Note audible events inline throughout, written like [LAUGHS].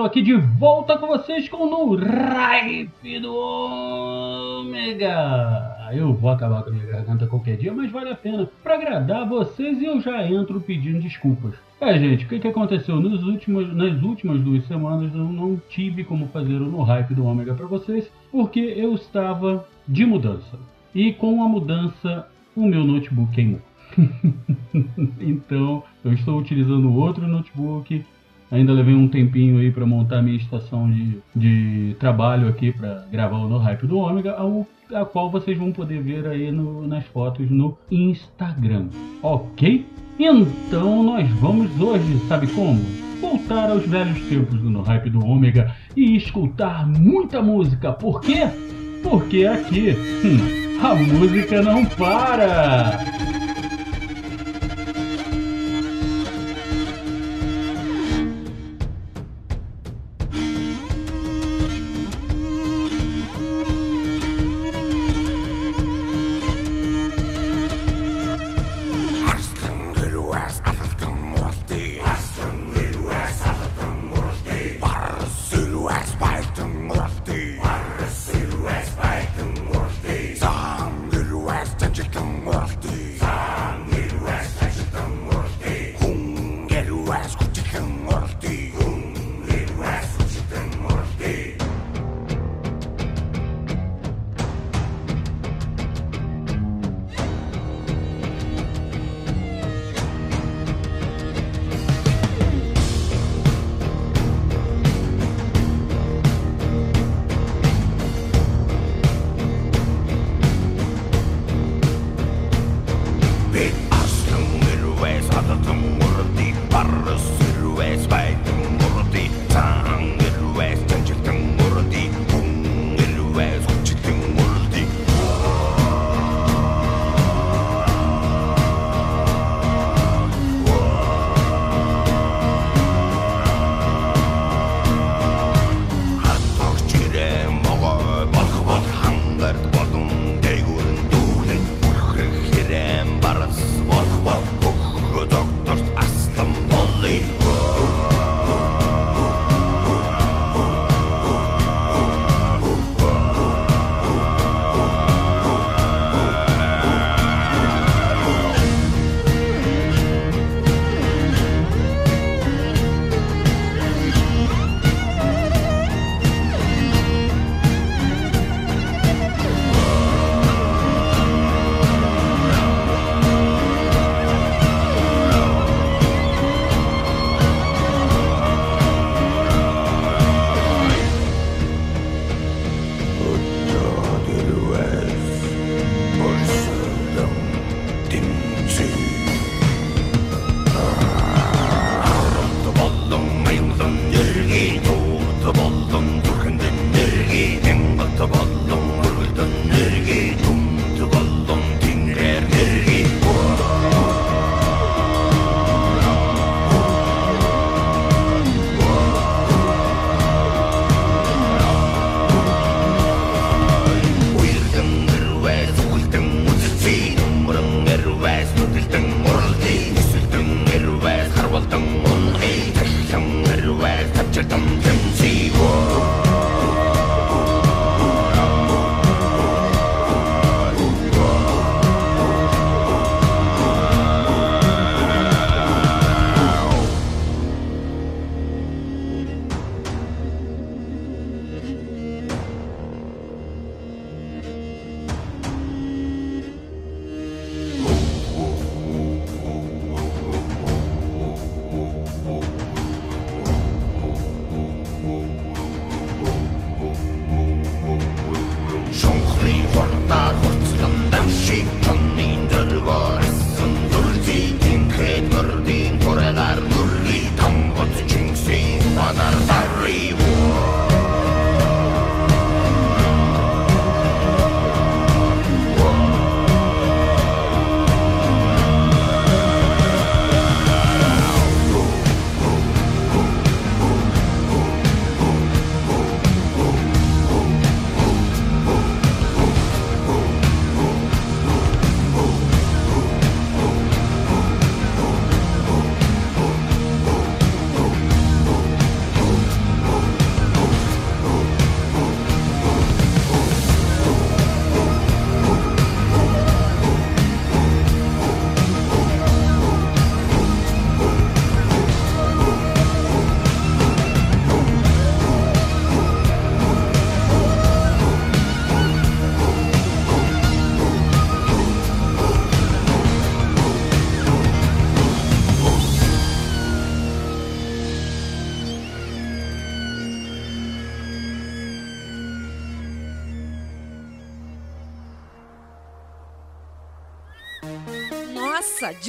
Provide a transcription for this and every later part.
Tô aqui de volta com vocês com o No Hype do Ômega. Eu vou acabar com a minha garganta qualquer dia, mas vale a pena pra agradar vocês eu já entro pedindo desculpas. É, gente, o que, que aconteceu? Nos últimos, nas últimas duas semanas eu não tive como fazer o No Hype do Ômega pra vocês, porque eu estava de mudança. E com a mudança, o meu notebook queimou. [LAUGHS] então, eu estou utilizando outro notebook. Ainda levei um tempinho aí para montar minha estação de, de trabalho aqui para gravar o No Hype do Ômega, a qual vocês vão poder ver aí no- nas fotos no Instagram. Ok? Então nós vamos hoje, sabe como? Voltar aos velhos tempos do No Hype do Ômega e escutar muita música. Por quê? Porque aqui hum, a música não para!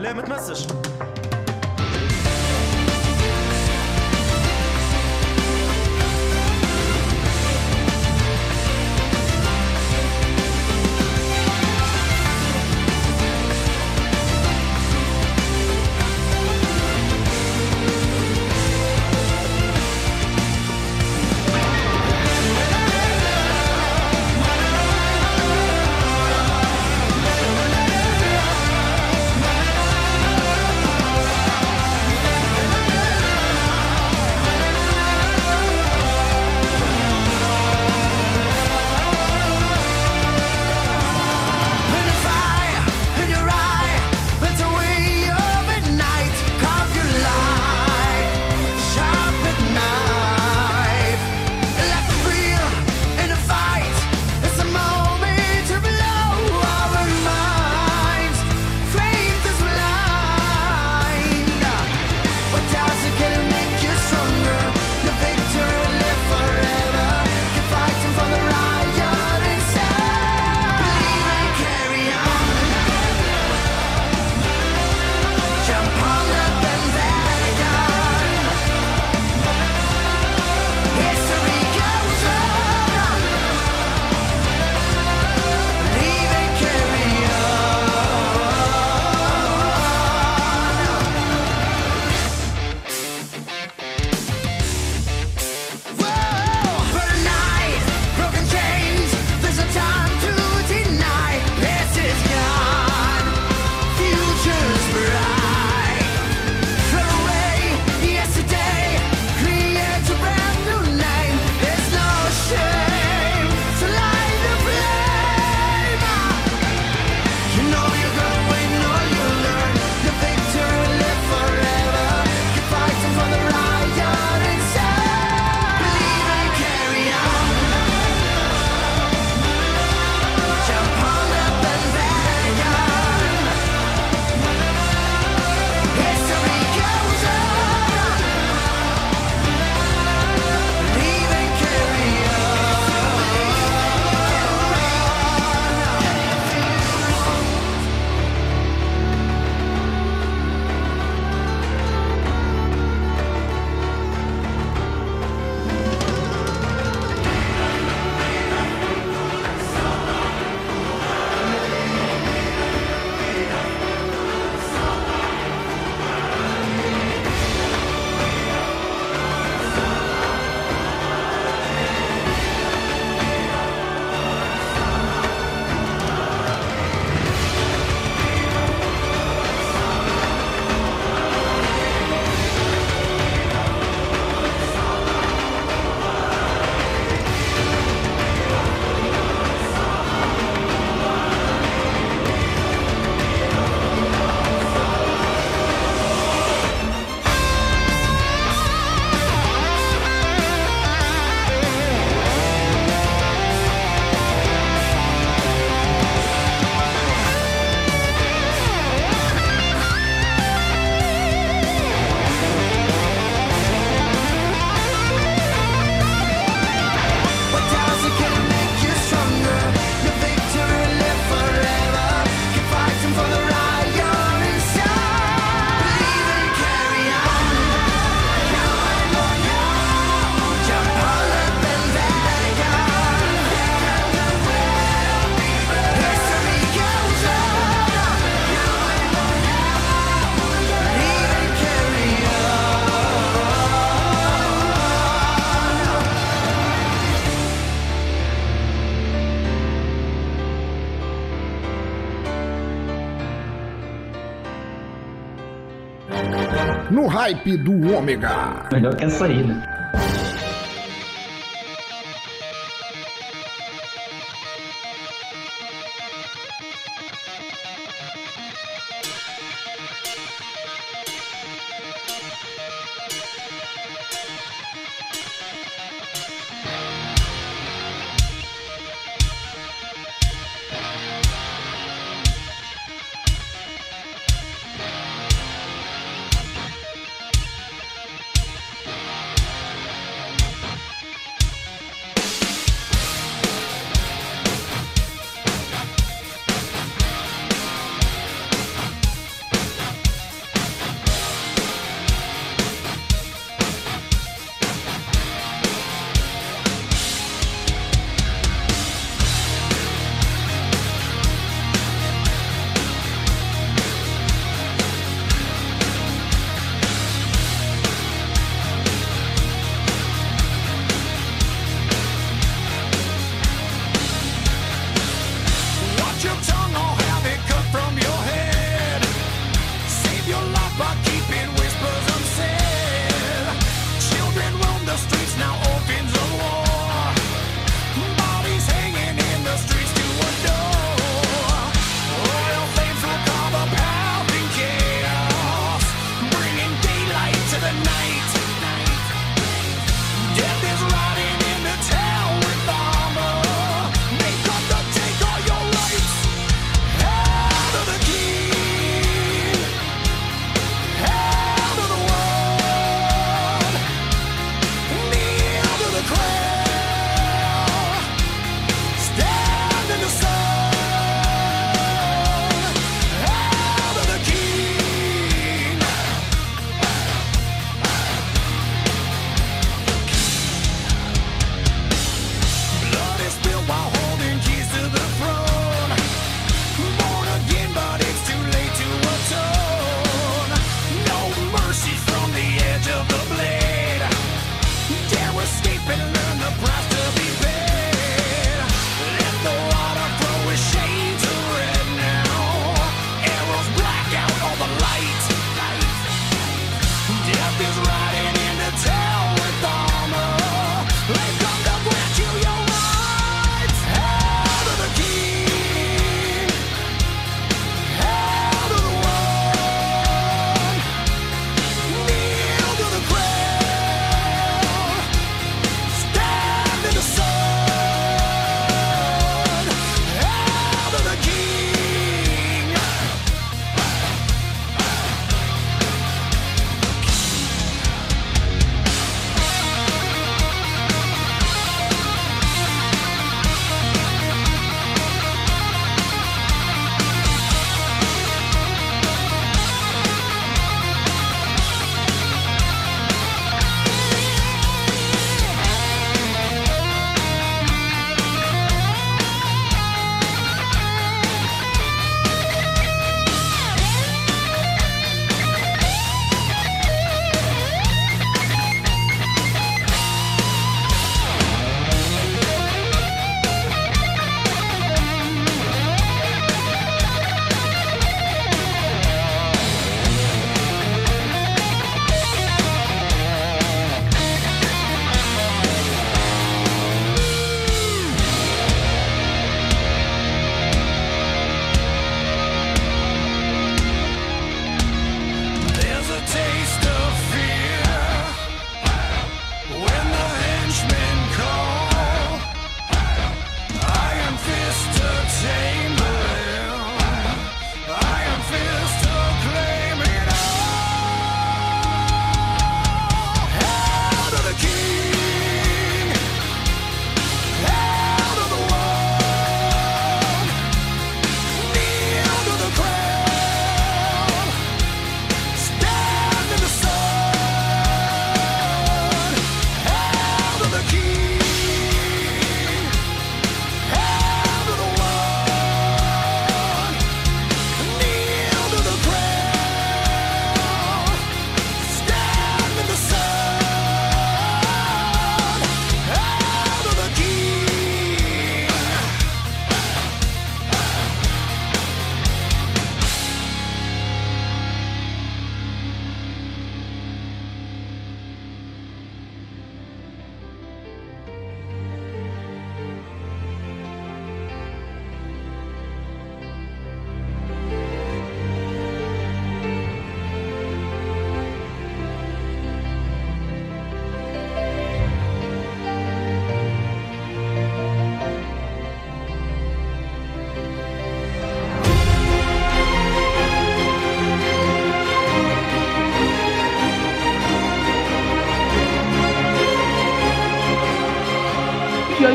Limit message. no hype do Ômega. Melhor que essa aí, né?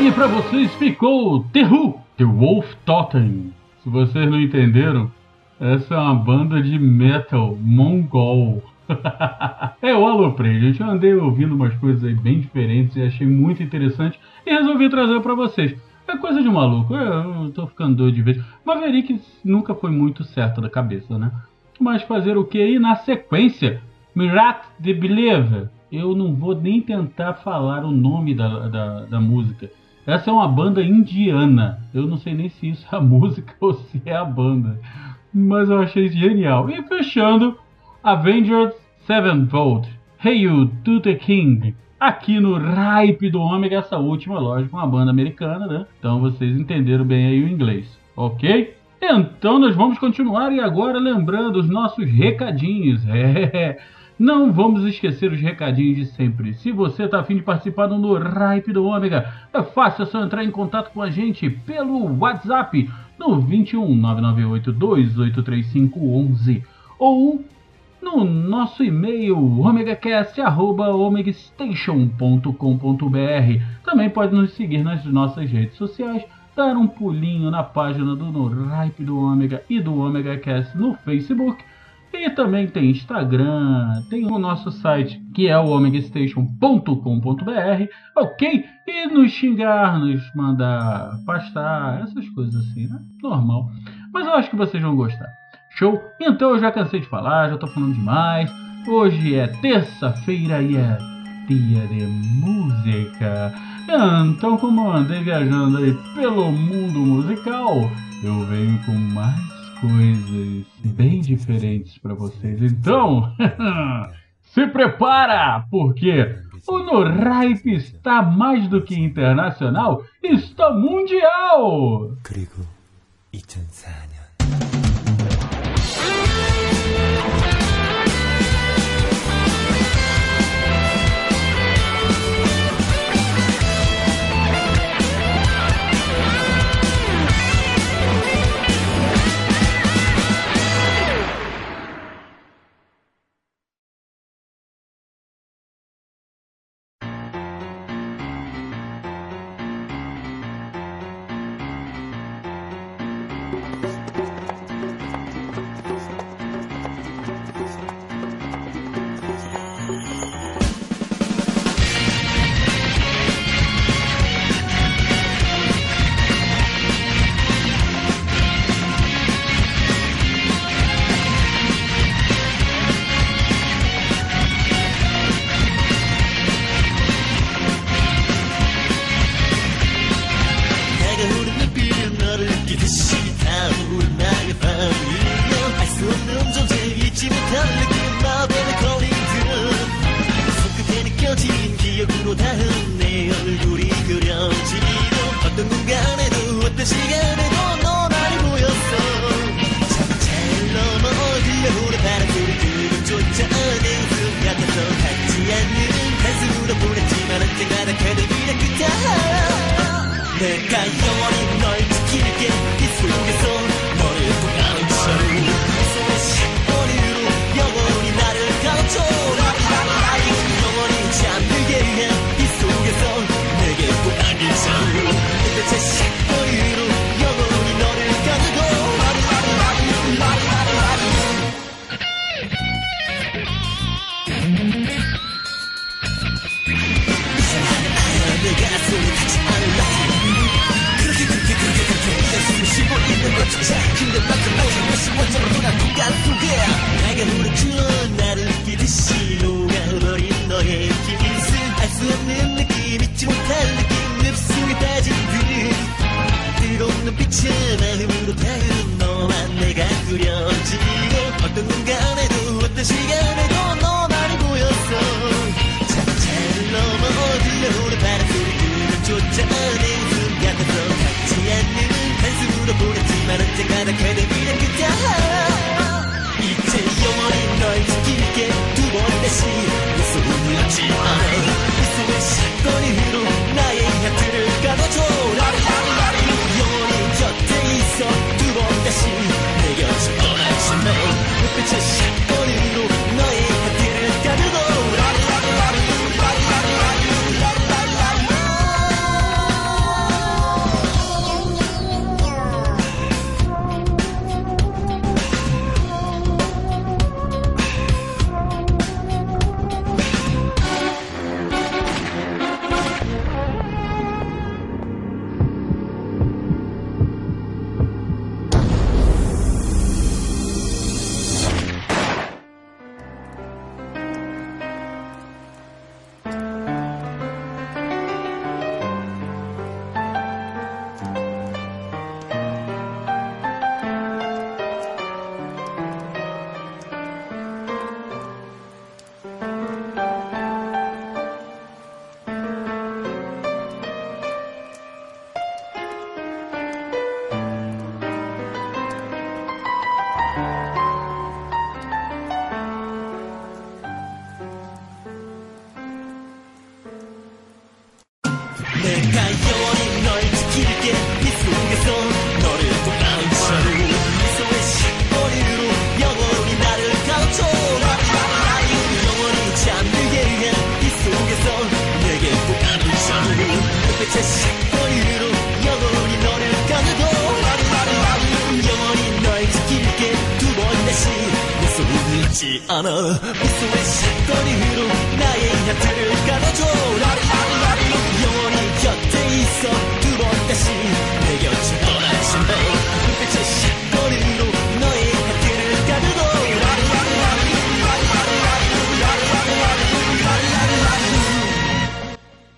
aí para vocês ficou The Who, The Wolf Totem. Se vocês não entenderam, essa é uma banda de metal mongol. [LAUGHS] é, eu aloprei, gente. Eu andei ouvindo umas coisas aí bem diferentes e achei muito interessante e resolvi trazer para vocês. É coisa de maluco, é, eu tô ficando doido de vez. Maverick nunca foi muito certo da cabeça, né? Mas fazer o que aí na sequência? Mirat the Believer. Eu não vou nem tentar falar o nome da, da, da música. Essa é uma banda indiana. Eu não sei nem se isso é a [LAUGHS] música ou se é a banda. Mas eu achei genial. E fechando, Avengers Sevenfold. Hey You to the King. Aqui no Ripe do Ômega, é essa última, lógico, uma banda americana, né? Então vocês entenderam bem aí o inglês, ok? Então nós vamos continuar e agora lembrando os nossos recadinhos. [LAUGHS] É. Não vamos esquecer os recadinhos de sempre. Se você está afim de participar do Ripe do Ômega, é fácil, é só entrar em contato com a gente pelo WhatsApp no 21 998 283511 ou no nosso e-mail omegacast.omegastation.com.br. Também pode nos seguir nas nossas redes sociais, dar um pulinho na página do No Hype do Ômega e do Ômega Cast no Facebook e também tem Instagram, tem o nosso site que é o omegastation.com.br, ok? E nos xingar, nos mandar pastar, essas coisas assim, né? Normal. Mas eu acho que vocês vão gostar. Show? Então eu já cansei de falar, já tô falando demais. Hoje é terça-feira e é dia de música. Então, como andei viajando aí pelo mundo musical, eu venho com mais coisas bem diferentes para vocês. Então, [LAUGHS] se prepara, porque o No está mais do que internacional, está mundial! 그리고 2004 dedicated しあの薄め嫉妬に振る悩んやってる彼女ラリラリラリようにやっていっそ雲だし目が落ちぼらしめめちゃしっこりる悩んやってる彼女ラリラリラリラリラリラリラリラリラリラリラリ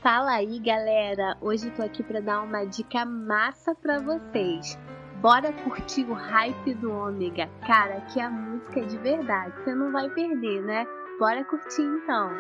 Fala aí galera, hoje tô aqui para dar uma dica massa para vocês. Bora curtir o hype do Ômega. Cara, que a música é de verdade, você não vai perder, né? Bora curtir então.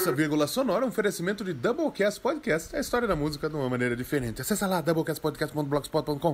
Essa vírgula sonora é um oferecimento de Doublecast Podcast, a história da música de uma maneira diferente. Acesse lá doublecastpodcast.blogspot.com.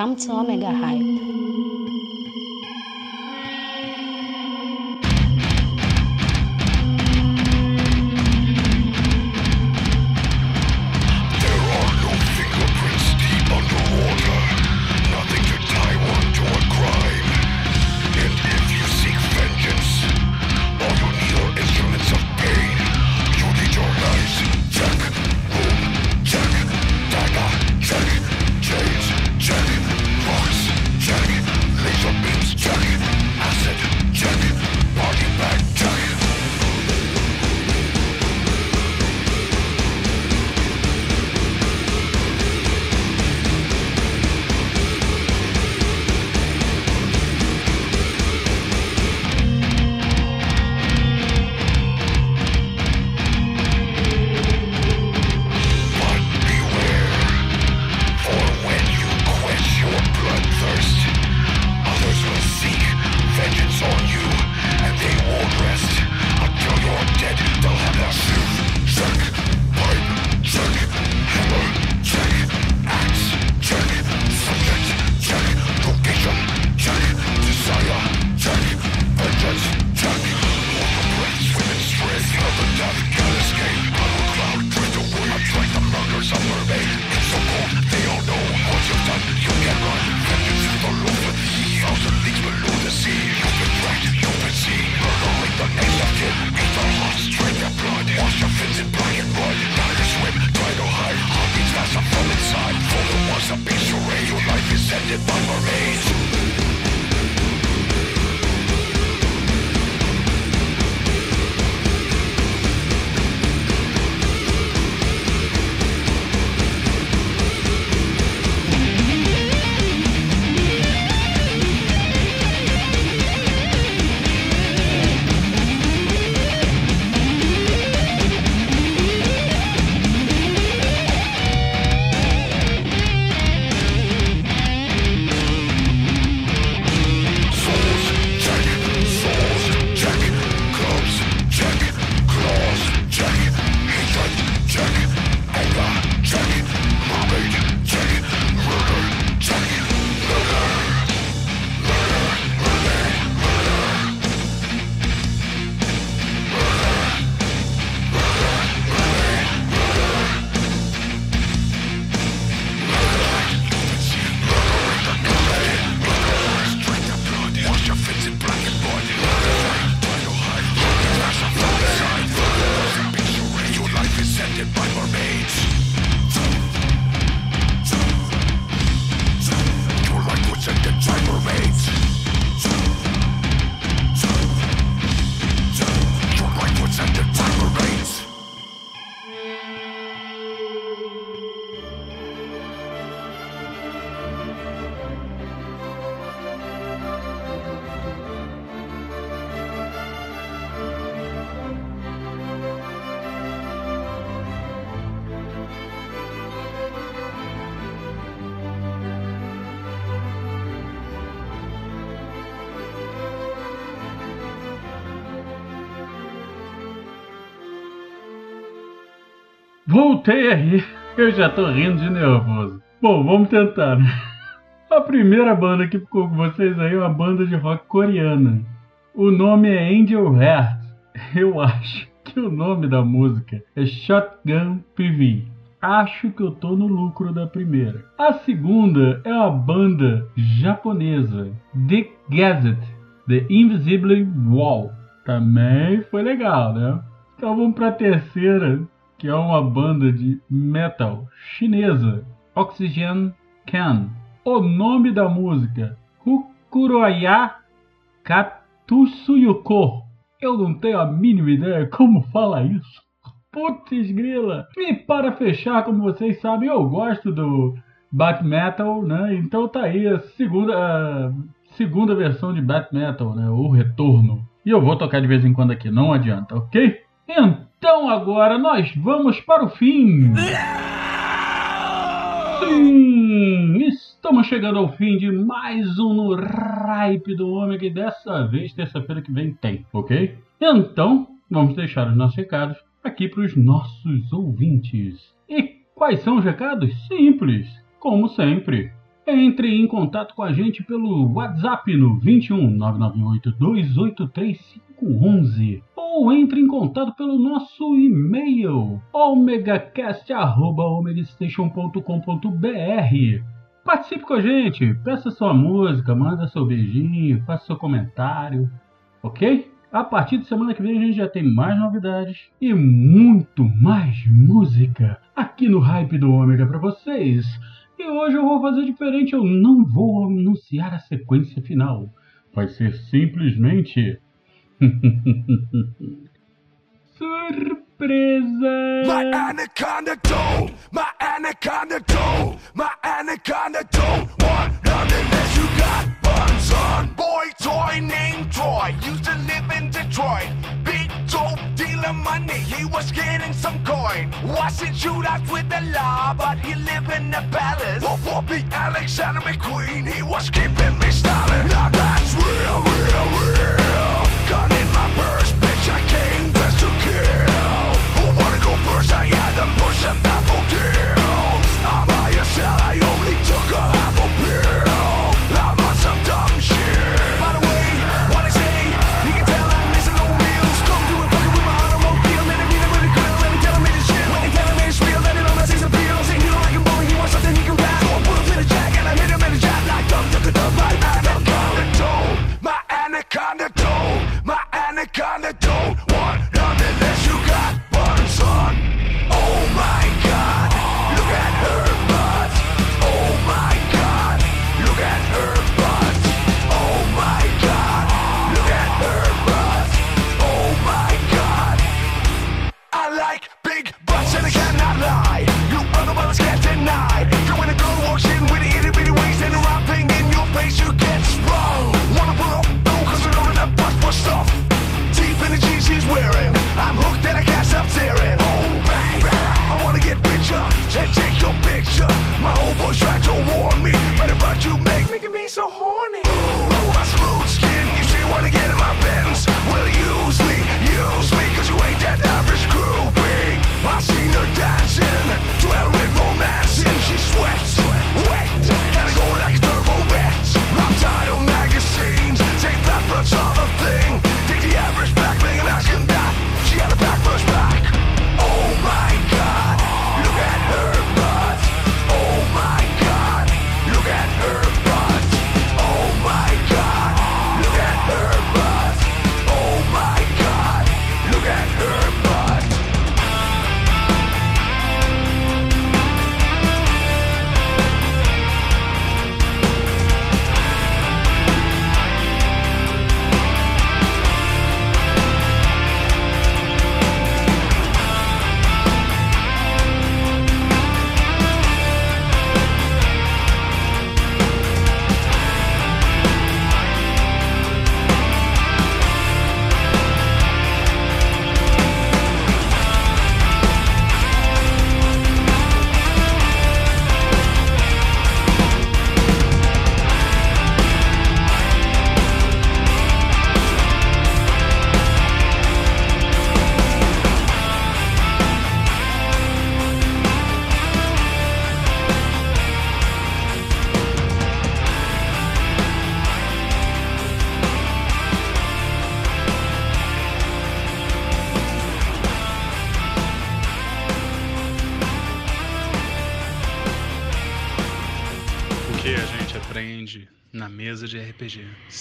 刚吃完那个还 Voltei aí. Eu já tô rindo de nervoso. Bom, vamos tentar, né? A primeira banda que ficou com vocês aí é uma banda de rock coreana. O nome é Angel Heart. Eu acho que o nome da música é Shotgun PV. Acho que eu tô no lucro da primeira. A segunda é uma banda japonesa, The Gazette, The Invisible Wall. Também foi legal, né? Então vamos pra terceira, que é uma banda de metal chinesa, Oxygen Can. O nome da música, Hukuroya Katutsuyuko. Eu não tenho a mínima ideia como fala isso. Putz grila! E para fechar, como vocês sabem, eu gosto do Bat Metal, né? Então tá aí a segunda, a segunda versão de Bat Metal, né? O Retorno. E eu vou tocar de vez em quando aqui, não adianta, ok? Então agora nós vamos para o fim. Sim, estamos chegando ao fim de mais um no Ripe do Ômega e dessa vez, terça-feira que vem, tem, ok? Então, vamos deixar os nossos recados aqui para os nossos ouvintes. E quais são os recados? Simples, como sempre. Entre em contato com a gente pelo WhatsApp no 21 998 283511 ou entre em contato pelo nosso e-mail omegacast.omegastation.com.br Participe com a gente, peça sua música, manda seu beijinho, faça seu comentário, ok? A partir de semana que vem a gente já tem mais novidades e muito mais música aqui no Hype do Ômega para vocês. E hoje eu vou fazer diferente, eu não vou anunciar a sequência final. Vai ser simplesmente. [LAUGHS] Surpresa! My anaconda don't, my anaconda don't, my anaconda don't want none unless you got buns on. Boy toy named Troy, used to live in Detroit, big dope the money, he was getting some coin. Wasn't shootouts with the law, but he lived in the palace. Whoop whoopie Alexander McQueen, he was keeping me started.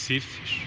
específicos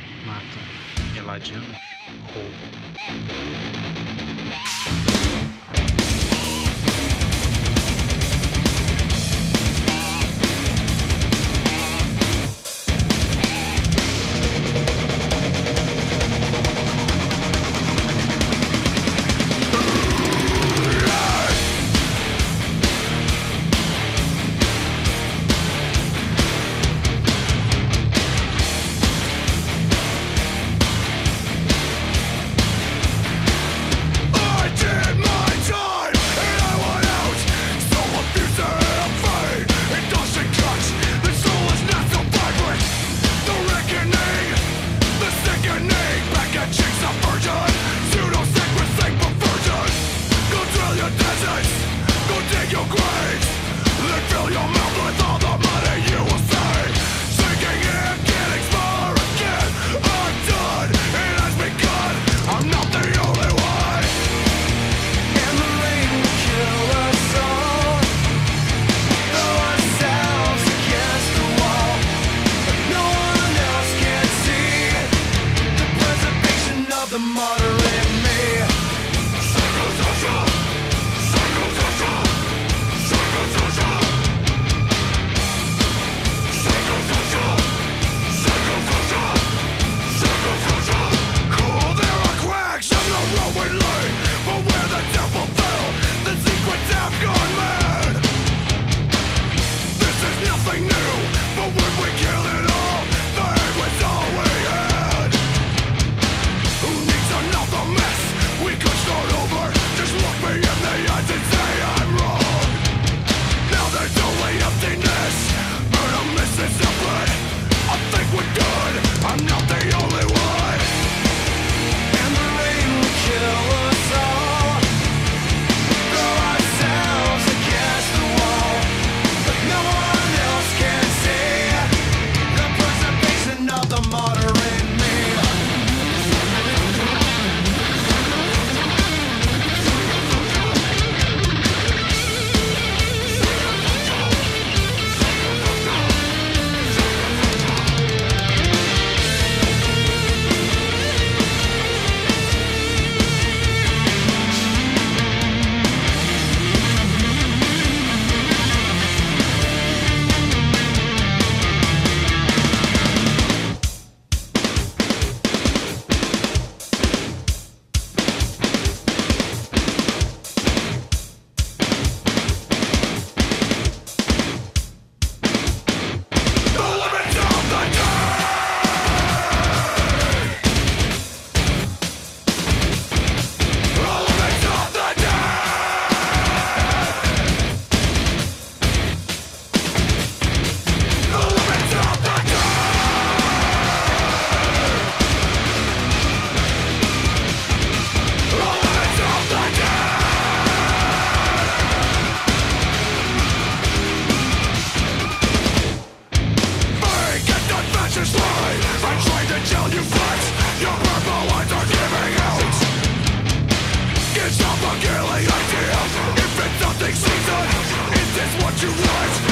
what you want?